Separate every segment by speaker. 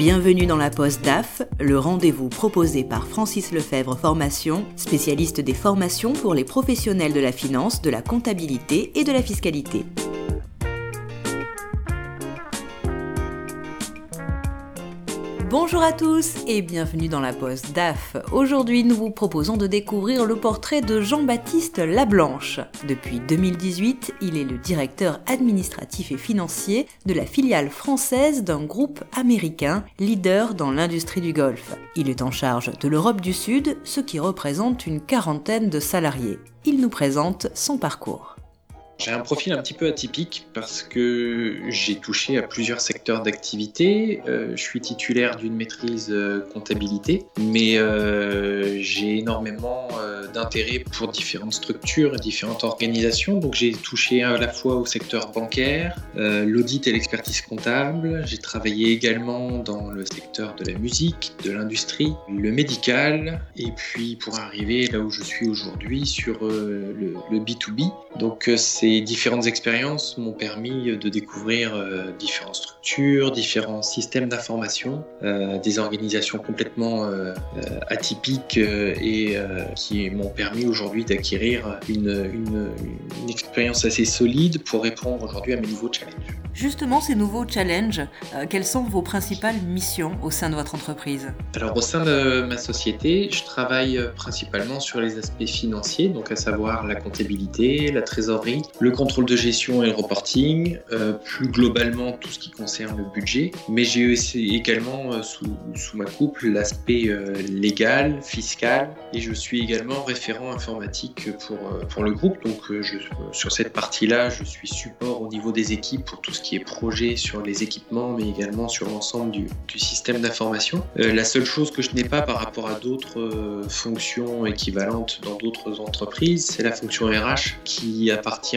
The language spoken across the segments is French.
Speaker 1: Bienvenue dans la Poste DAF, le rendez-vous proposé par Francis Lefebvre Formation, spécialiste des formations pour les professionnels de la finance, de la comptabilité et de la fiscalité. Bonjour à tous et bienvenue dans la Poste DAF. Aujourd'hui, nous vous proposons de découvrir le portrait de Jean-Baptiste Lablanche. Depuis 2018, il est le directeur administratif et financier de la filiale française d'un groupe américain leader dans l'industrie du golf. Il est en charge de l'Europe du Sud, ce qui représente une quarantaine de salariés. Il nous présente son parcours.
Speaker 2: J'ai un profil un petit peu atypique parce que j'ai touché à plusieurs secteurs d'activité. Euh, je suis titulaire d'une maîtrise euh, comptabilité, mais euh, j'ai énormément d'intérêt pour différentes structures et différentes organisations. Donc j'ai touché à la fois au secteur bancaire, l'audit et l'expertise comptable. J'ai travaillé également dans le secteur de la musique, de l'industrie, le médical, et puis pour arriver là où je suis aujourd'hui sur le, le B2B. Donc c'est différentes expériences m'ont permis de découvrir euh, différentes structures, différents systèmes d'information, euh, des organisations complètement euh, atypiques et qui m'ont permis aujourd'hui d'acquérir une, une, expérience assez solide pour répondre aujourd'hui à mes nouveaux challenges.
Speaker 1: Justement, ces nouveaux challenges, quelles sont vos principales missions au sein de votre entreprise?
Speaker 2: Alors au sein de ma société, je travaille principalement sur les aspects financiers, donc à savoir la comptabilité, la trésorerie, le contrôle de gestion et le reporting, euh, plus globalement tout ce qui concerne le budget, mais j'ai également euh, sous, sous, ma coupe l'aspect euh, légal, fiscal, et je suis également référent informatique pour, pour le groupe, donc sur cette partie-là, je suis support au niveau des équipes pour tout ce qui est projet sur les équipements, mais également sur l'ensemble du, du, système d'information. la seule chose que je n'ai pas par rapport à d'autres fonctions équivalentes dans d'autres entreprises, c'est la fonction RH qui appartient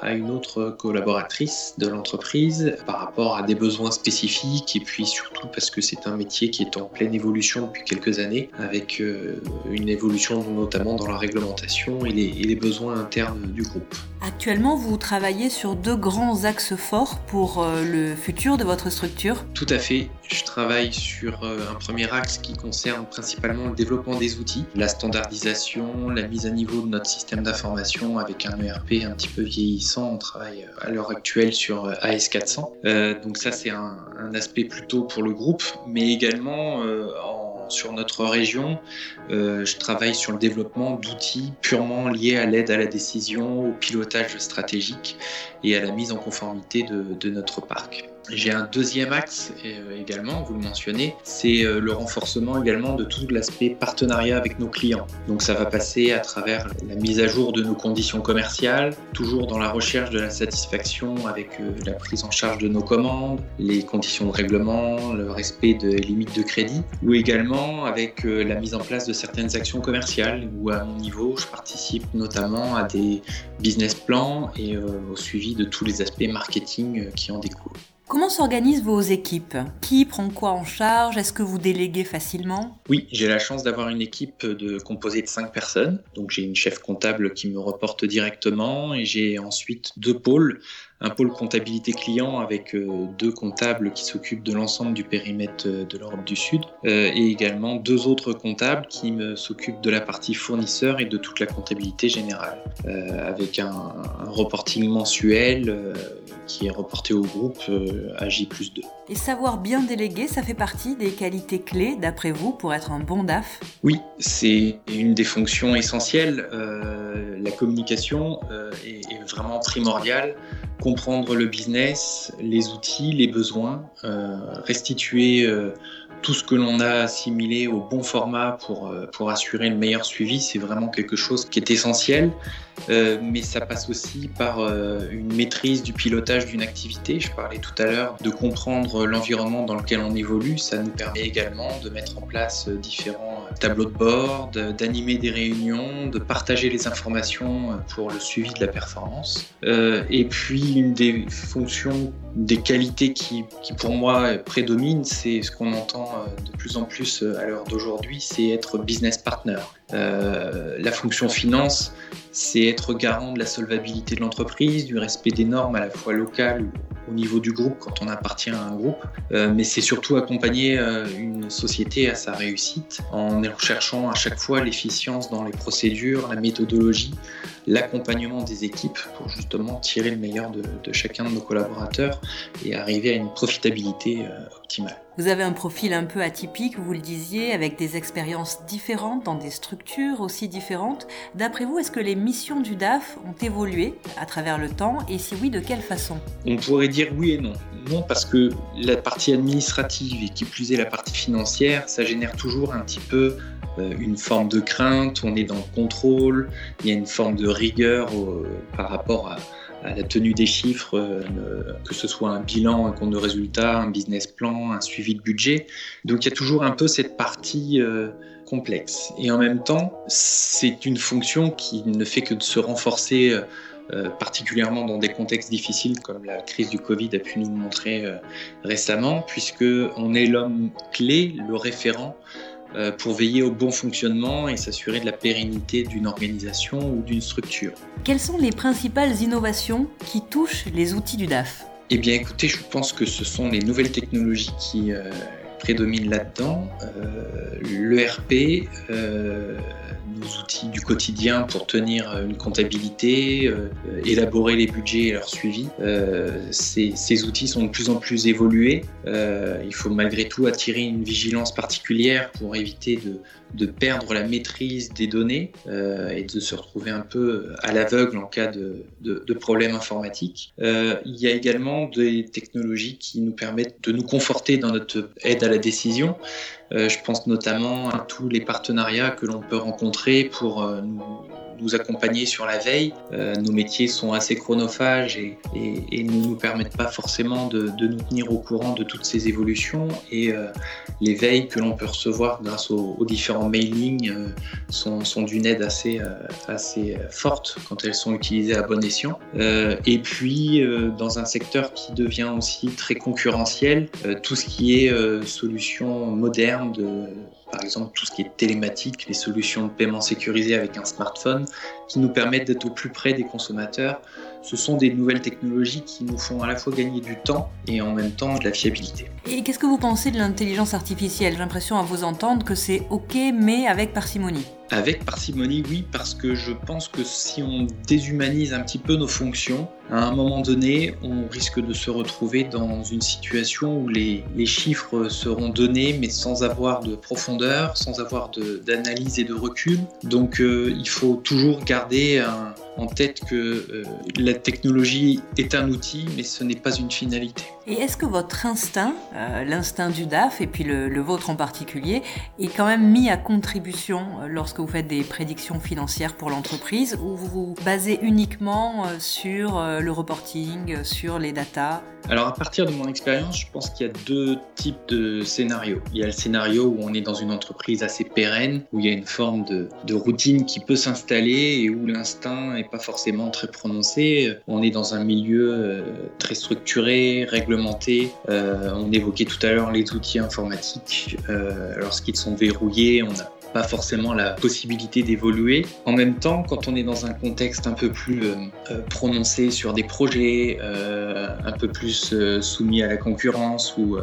Speaker 2: à une autre collaboratrice de l'entreprise par rapport à des besoins spécifiques et puis surtout parce que c'est un métier qui est en pleine évolution depuis quelques années avec euh, une évolution notamment dans la réglementation et les besoins internes du groupe.
Speaker 1: Actuellement, vous travaillez sur deux grands axes forts pour euh, le futur de votre structure
Speaker 2: Tout à fait. Je travaille sur euh, un premier axe qui concerne principalement le développement des outils, la standardisation, la mise à niveau de notre système d'information avec un ERP un petit peu vieillissant. On travaille euh, à l'heure actuelle sur AS400. donc ça, c'est un, aspect plutôt pour le groupe, mais également en sur notre région, euh, je travaille sur le développement d'outils purement liés à l'aide à la décision, au pilotage stratégique et à la mise en conformité de notre parc. J'ai un deuxième axe euh, également, vous le mentionnez, c'est euh, le renforcement également de tout l'aspect partenariat avec nos clients. Donc ça va passer à travers la mise à jour de nos conditions commerciales, toujours dans la recherche de la satisfaction avec euh, la prise en charge de nos commandes, les conditions de règlement, le respect des limites de crédit, ou également avec la mise en place de certaines actions commerciales où à mon niveau je participe notamment à des business plans et au suivi de tous les aspects marketing qui en découlent.
Speaker 1: Comment s'organisent vos équipes? Qui prend quoi en charge? Est-ce que vous déléguez facilement?
Speaker 2: Oui, j'ai la chance d'avoir une équipe composée de 5 personnes. Donc j'ai une chef comptable qui me reporte directement et j'ai ensuite deux pôles. Un pôle comptabilité client avec euh, deux comptables qui s'occupent de l'ensemble du périmètre euh, de l'Europe du Sud euh, et également deux autres comptables qui s'occupent de la partie fournisseur et de toute la comptabilité générale avec un, reporting mensuel qui est reporté au groupe à J 2.
Speaker 1: Et savoir bien déléguer, ça fait partie des qualités clés d'après vous pour être un bon DAF?
Speaker 2: Oui, c'est une des fonctions essentielles. la communication est, est vraiment primordiale comprendre le business, les outils, les besoins, euh, restituer euh, tout ce que l'on a assimilé au bon format pour, euh, pour assurer le meilleur suivi, c'est vraiment quelque chose qui est essentiel. Euh, mais ça passe aussi par euh, une maîtrise du pilotage d'une activité. Je parlais tout à l'heure de comprendre l'environnement dans lequel on évolue. Ça nous permet également de mettre en place différents tableaux de bord, d'animer des réunions, de partager les informations pour le suivi de la performance. et puis une des fonctions, des qualités qui, qui pour moi prédominent, c'est ce qu'on entend euh, de plus en plus euh, à l'heure d'aujourd'hui, c'est être business partner. Euh, la fonction finance, c'est être garant de la solvabilité de l'entreprise, du respect des normes à la fois locales au niveau du groupe quand on appartient à un groupe, mais c'est surtout accompagner une société à sa réussite en recherchant à chaque fois l'efficience dans les procédures, la méthodologie, l'accompagnement des équipes pour justement tirer le meilleur de, chacun de nos collaborateurs et arriver à une profitabilité optimale.
Speaker 1: Vous avez un profil un peu atypique, vous le disiez, avec des expériences différentes dans des structures aussi différentes. D'après vous, est-ce que les missions du DAF ont évolué à travers le temps et si oui, de quelle façon?
Speaker 2: On pourrait dire oui et non. Non parce que la partie administrative et qui plus est la partie financière, ça génère toujours un petit peu euh, une forme de crainte, on est dans le contrôle, il y a une forme de rigueur euh, par rapport à, à la tenue des chiffres, euh, que ce soit un bilan, un compte de résultat, un business plan, un suivi de budget. Donc il y a toujours un peu cette partie euh, complexe. Et en même temps, c'est une fonction qui ne fait que de se renforcer. Euh, particulièrement dans des contextes difficiles comme la crise du Covid a pu nous montrer récemment, puisque on est l'homme clé, le référent pour veiller au bon fonctionnement et s'assurer de la pérennité d'une organisation ou d'une structure.
Speaker 1: Quelles sont les principales innovations qui touchent les outils du DAF
Speaker 2: Eh bien écoutez, je pense que ce sont les nouvelles technologies qui euh, prédominent là-dedans. Euh, L'ERP, nos outils du quotidien pour tenir une comptabilité, euh, élaborer les budgets et leur suivi. Euh, ces, outils sont de plus en plus évolués. Euh, il faut malgré tout attirer une vigilance particulière pour éviter de, perdre la maîtrise des données euh, et de se retrouver un peu à l'aveugle en cas de, de, de problèmes informatiques. Euh, il y a également des technologies qui nous permettent de nous conforter dans notre aide à la décision. Euh, je pense notamment à tous les partenariats que l'on peut rencontrer pour euh, nous nous accompagner sur la veille. Euh, nos métiers sont assez chronophages et, ne nous permettent pas forcément de, nous tenir au courant de toutes ces évolutions. Et euh, les veilles que l'on peut recevoir grâce aux, différents mailings euh, sont, sont d'une aide assez, assez forte quand elles sont utilisées à bon escient. et puis, dans un secteur qui devient aussi très concurrentiel, tout ce qui est solutions modernes de par exemple tout ce qui est télématique, les solutions de paiement sécurisées avec un smartphone, qui nous permettent d'être au plus près des consommateurs. Ce sont des nouvelles technologies qui nous font à la fois gagner du temps et en même temps de la fiabilité.
Speaker 1: Et qu'est-ce que vous pensez de l'intelligence artificielle? J'ai l'impression à vous entendre que c'est OK, mais avec parcimonie.
Speaker 2: Avec parcimonie, oui, parce que je pense que si on déshumanise un petit peu nos fonctions, à un moment donné, on risque de se retrouver dans une situation où les, les chiffres seront donnés, mais sans avoir de profondeur, sans avoir d'analyse et de recul. Donc euh, il faut toujours garder un, en tête que euh, la technologie est un outil, mais ce n'est pas une finalité.
Speaker 1: Et est-ce que votre instinct, euh, l'instinct du DAF, et puis le, vôtre en particulier, est quand même mis à contribution euh, vous faites des prédictions financières pour l'entreprise, ou vous vous basez uniquement sur le reporting, sur les datas
Speaker 2: alors à partir de mon expérience, je pense qu'il y a deux types de scénarios. Il y a le scénario où on est dans une entreprise assez pérenne, où il y a une forme de, routine qui peut s'installer et où l'instinct n'est pas forcément très prononcé. On est dans un milieu euh, très structuré, réglementé. Euh, on évoquait tout à l'heure les outils informatiques. Euh, lorsqu'ils sont verrouillés, on a pas forcément la possibilité d'évoluer. En même temps, quand on est dans un contexte un peu plus euh, euh, prononcé sur des projets, euh, un peu plus soumis à la concurrence, où,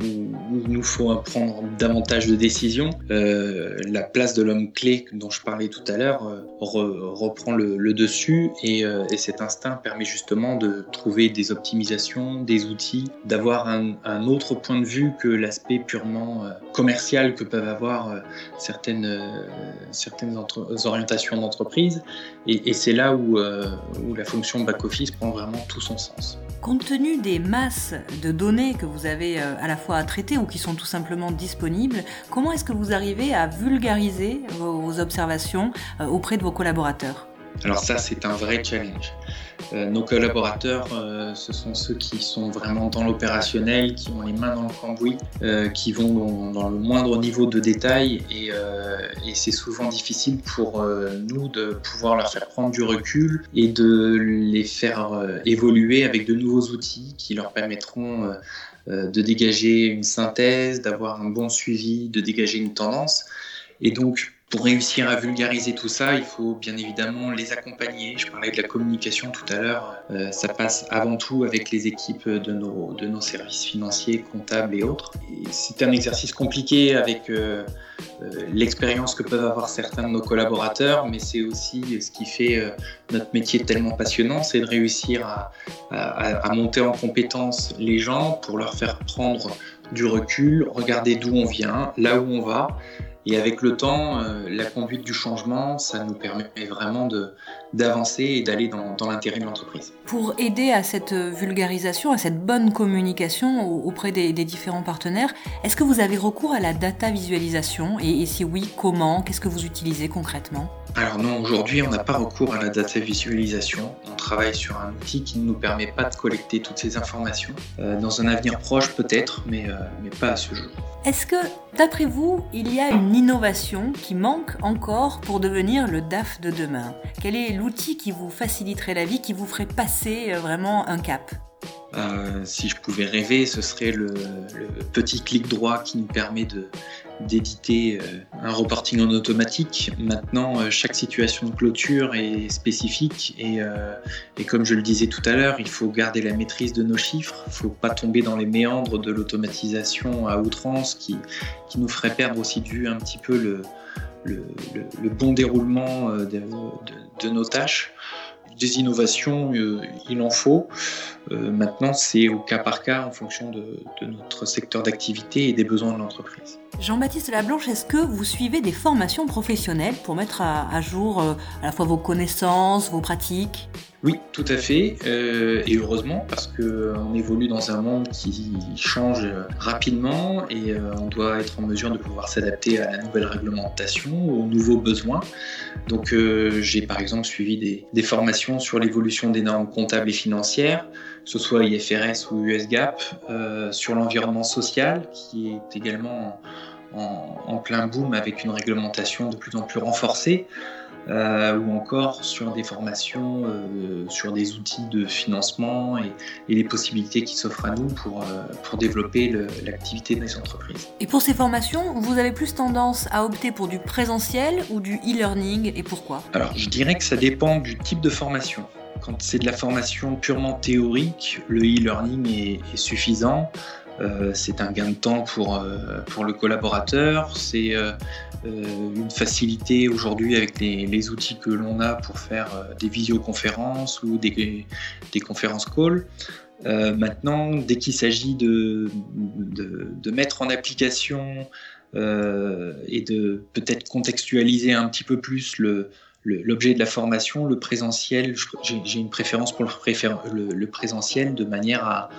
Speaker 2: il nous faut prendre davantage de décisions, la place de l'homme clé dont je parlais tout à l'heure reprend le, dessus et, et, cet instinct permet justement de trouver des optimisations, des outils, d'avoir un, autre point de vue que l'aspect purement commercial que peuvent avoir certains certaines, orientations d'entreprise. Et, c'est là où, euh, la fonction back-office prend vraiment tout son sens.
Speaker 1: Compte tenu des masses de données que vous avez euh, à la fois à traiter ou qui sont tout simplement disponibles, comment est-ce que vous arrivez à vulgariser vos observations euh, auprès de vos collaborateurs?
Speaker 2: Alors ça, c'est un vrai challenge. Euh, nos collaborateurs, euh, ce sont ceux qui sont vraiment dans l'opérationnel, qui ont les mains dans le cambouis, euh, qui vont dans, le moindre niveau de détail et, et c'est souvent difficile pour nous de pouvoir leur faire prendre du recul et de les faire évoluer avec de nouveaux outils qui leur permettront de dégager une synthèse, d'avoir un bon suivi, de dégager une tendance. Et donc, pour réussir à vulgariser tout ça, il faut bien évidemment les accompagner. Je parlais de la communication tout à l'heure. Euh, ça passe avant tout avec les équipes de nos, services financiers, comptables et autres. C'est un exercice compliqué avec euh, euh, l'expérience que peuvent avoir certains de nos collaborateurs, mais c'est aussi ce qui fait notre métier tellement passionnant, c'est de réussir à, à monter en compétence les gens pour leur faire prendre du recul, regarder d'où on vient, là où on va et avec le temps, euh, la conduite du changement, ça nous permet vraiment d'avancer et d'aller dans, l'intérêt de l'entreprise.
Speaker 1: Pour aider à cette vulgarisation, à cette bonne communication auprès des, différents partenaires, est-ce que vous avez recours à la data visualisation et si oui, comment? Qu'est-ce que vous utilisez concrètement?
Speaker 2: Alors non, aujourd'hui on n'a pas recours à la data visualisation. On travaille sur un outil qui ne nous permet pas de collecter toutes ces informations. Euh, dans un avenir proche peut-être, mais, euh, mais pas à ce jour.
Speaker 1: Est-ce que, d'après vous, il y a une innovation qui manque encore pour devenir le DAF de demain? Quel est l'outil qui vous faciliterait la vie, qui vous ferait passer euh, vraiment un cap?
Speaker 2: Euh, si je pouvais rêver, ce serait le, petit clic droit qui nous permet d'éditer euh, un reporting en automatique. Maintenant, euh, chaque situation de clôture est spécifique et, comme je le disais tout à l'heure, il faut garder la maîtrise de nos chiffres. Il ne faut pas tomber dans les méandres de l'automatisation à outrance qui, nous ferait perdre aussi du un petit peu le, bon déroulement de nos tâches des innovations, euh, il en faut. Euh, maintenant, c'est au cas par cas en fonction de, notre secteur d'activité et des besoins de l'entreprise.
Speaker 1: Jean-Baptiste Lablanche, est-ce que vous suivez des formations professionnelles pour mettre à, jour euh, à la fois vos connaissances, vos pratiques?
Speaker 2: Oui, tout à fait, et heureusement parce qu'on évolue dans un monde qui change rapidement et on doit être en mesure de pouvoir s'adapter à la nouvelle réglementation, aux nouveaux besoins. Donc j'ai par exemple suivi des formations sur l'évolution des normes comptables et financières, que ce soit IFRS ou USGAP, euh, sur l'environnement social, qui est également en, plein boom avec une réglementation de plus en plus renforcée. Euh, ou encore sur des formations, euh, sur des outils de financement et, les possibilités qui s'offrent à nous pour, pour développer l'activité des entreprises.
Speaker 1: Et pour ces formations, vous avez plus tendance à opter pour du présentiel ou du e-learning et pourquoi?
Speaker 2: Alors je dirais que ça dépend du type de formation. Quand c'est de la formation purement théorique, le e-learning est, suffisant. Euh, c'est un gain de temps pour, euh, pour le collaborateur, c'est euh, une facilité aujourd'hui avec les, outils que l'on a pour faire des visioconférences ou des, des conférences call. maintenant, dès qu'il s'agit de, de, mettre en application et de peut-être contextualiser un petit peu plus l'objet de la formation, le présentiel, j'ai une préférence pour le, présentiel de manière à,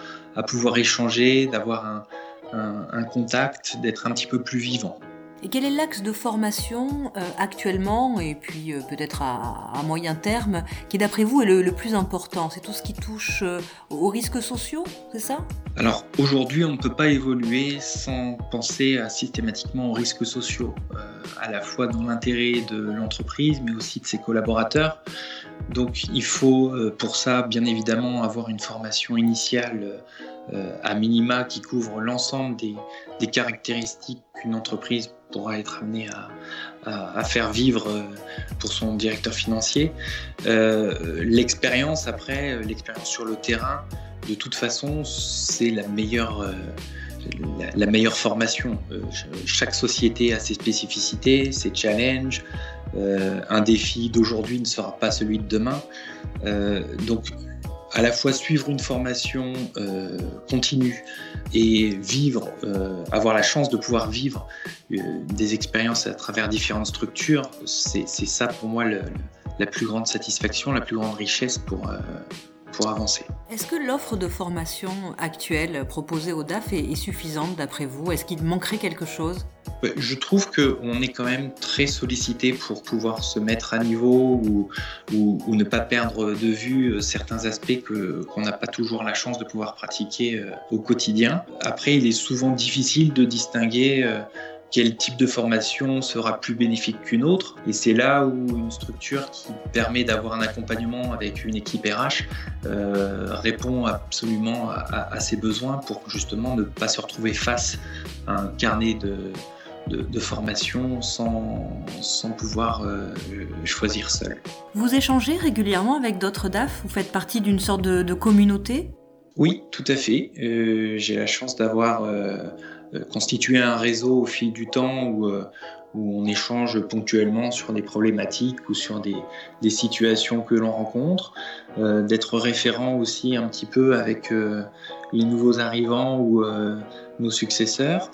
Speaker 2: pouvoir échanger, d'avoir un, contact, d'être un petit peu plus vivant.
Speaker 1: Et quel est l'axe de formation euh, actuellement, et puis euh, peut-être à, moyen terme, qui d'après vous est le, plus important? C'est tout ce qui touche euh, aux risques sociaux, c'est ça?
Speaker 2: Alors aujourd'hui, on ne peut pas évoluer sans penser à, systématiquement aux risques sociaux, à la fois dans l'intérêt de l'entreprise, mais aussi de ses collaborateurs. Donc il faut pour ça, bien évidemment, avoir une formation initiale à minima qui couvre l'ensemble des, caractéristiques qu'une entreprise pourra être amené à, faire vivre euh, pour son directeur financier. Euh, l'expérience après, euh, l'expérience sur le terrain, de toute façon, c'est la meilleure, la, meilleure formation. chaque société a ses spécificités, ses challenges. Un défi d'aujourd'hui ne sera pas celui de demain. donc à la fois suivre une formation euh, continue et vivre, euh, avoir la chance de pouvoir vivre euh, des expériences à travers différentes structures, c'est ça pour moi la plus grande satisfaction, la plus grande richesse pour, pour avancer.
Speaker 1: Est-ce que l'offre de formation actuelle proposée au DAF est, suffisante d'après vous? Est-ce qu'il manquerait quelque chose?
Speaker 2: Je trouve qu'on est quand même très sollicité pour pouvoir se mettre à niveau ou, ou, ne pas perdre de vue euh, certains aspects qu'on n'a pas toujours la chance de pouvoir pratiquer euh, au quotidien. Après, il est souvent difficile de distinguer euh, quel type de formation sera plus bénéfique qu'une autre. Et c'est là où une structure qui permet d'avoir un accompagnement avec une équipe RH euh, répond absolument à, à, ses besoins pour justement ne pas se retrouver face à un carnet de, de, formation sans, sans pouvoir euh, choisir seul.
Speaker 1: Vous échangez régulièrement avec d'autres DAF? Vous faites partie d'une sorte de, communauté?
Speaker 2: Oui, tout à fait. Euh, j'ai la chance d'avoir euh, constitué un réseau au fil du temps où, où on échange ponctuellement sur des problématiques ou sur des, situations que l'on rencontre, d'être référent aussi un petit peu avec les nouveaux arrivants ou nos successeurs.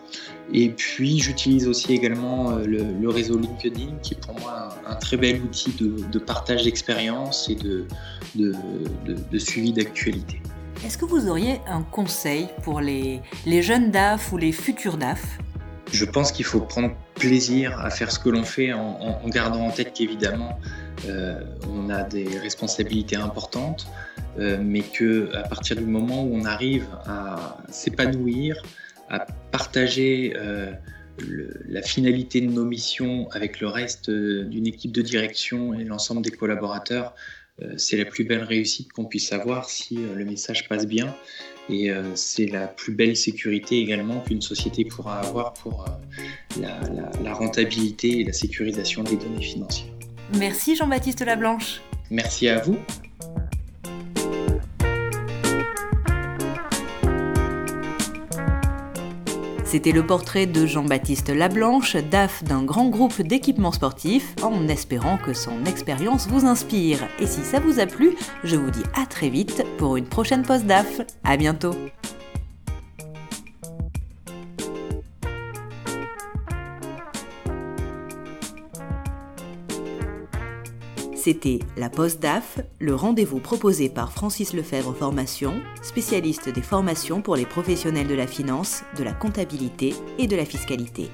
Speaker 2: Et puis j'utilise aussi également euh, le, réseau LinkedIn qui est pour moi un, très bel outil de, partage d'expérience et de, de suivi d'actualité.
Speaker 1: Est-ce que vous auriez un conseil pour les, jeunes DAF ou les futurs DAF
Speaker 2: Je pense qu'il faut prendre plaisir à faire ce que l'on fait en, gardant en tête qu'évidemment euh, on a des responsabilités importantes, euh, mais que à partir du moment où on arrive à s'épanouir, à partager euh, la finalité de nos missions avec le reste d'une équipe de direction et l'ensemble des collaborateurs, c'est la plus belle réussite qu'on puisse avoir si le message passe bien. Et c'est la plus belle sécurité également qu'une société pourra avoir pour la rentabilité et la sécurisation des données financières.
Speaker 1: Merci Jean-Baptiste Lablanche.
Speaker 2: Merci à vous.
Speaker 1: C'était le portrait de Jean-Baptiste Lablanche, DAF d'un grand groupe d'équipements sportifs, en espérant que son expérience vous inspire. Et si ça vous a plu, je vous dis à très vite pour une prochaine pause DAF. À bientôt! C'était la Poste DAF, le rendez-vous proposé par Francis Lefebvre Formation, spécialiste des formations pour les professionnels de la finance, de la comptabilité et de la fiscalité.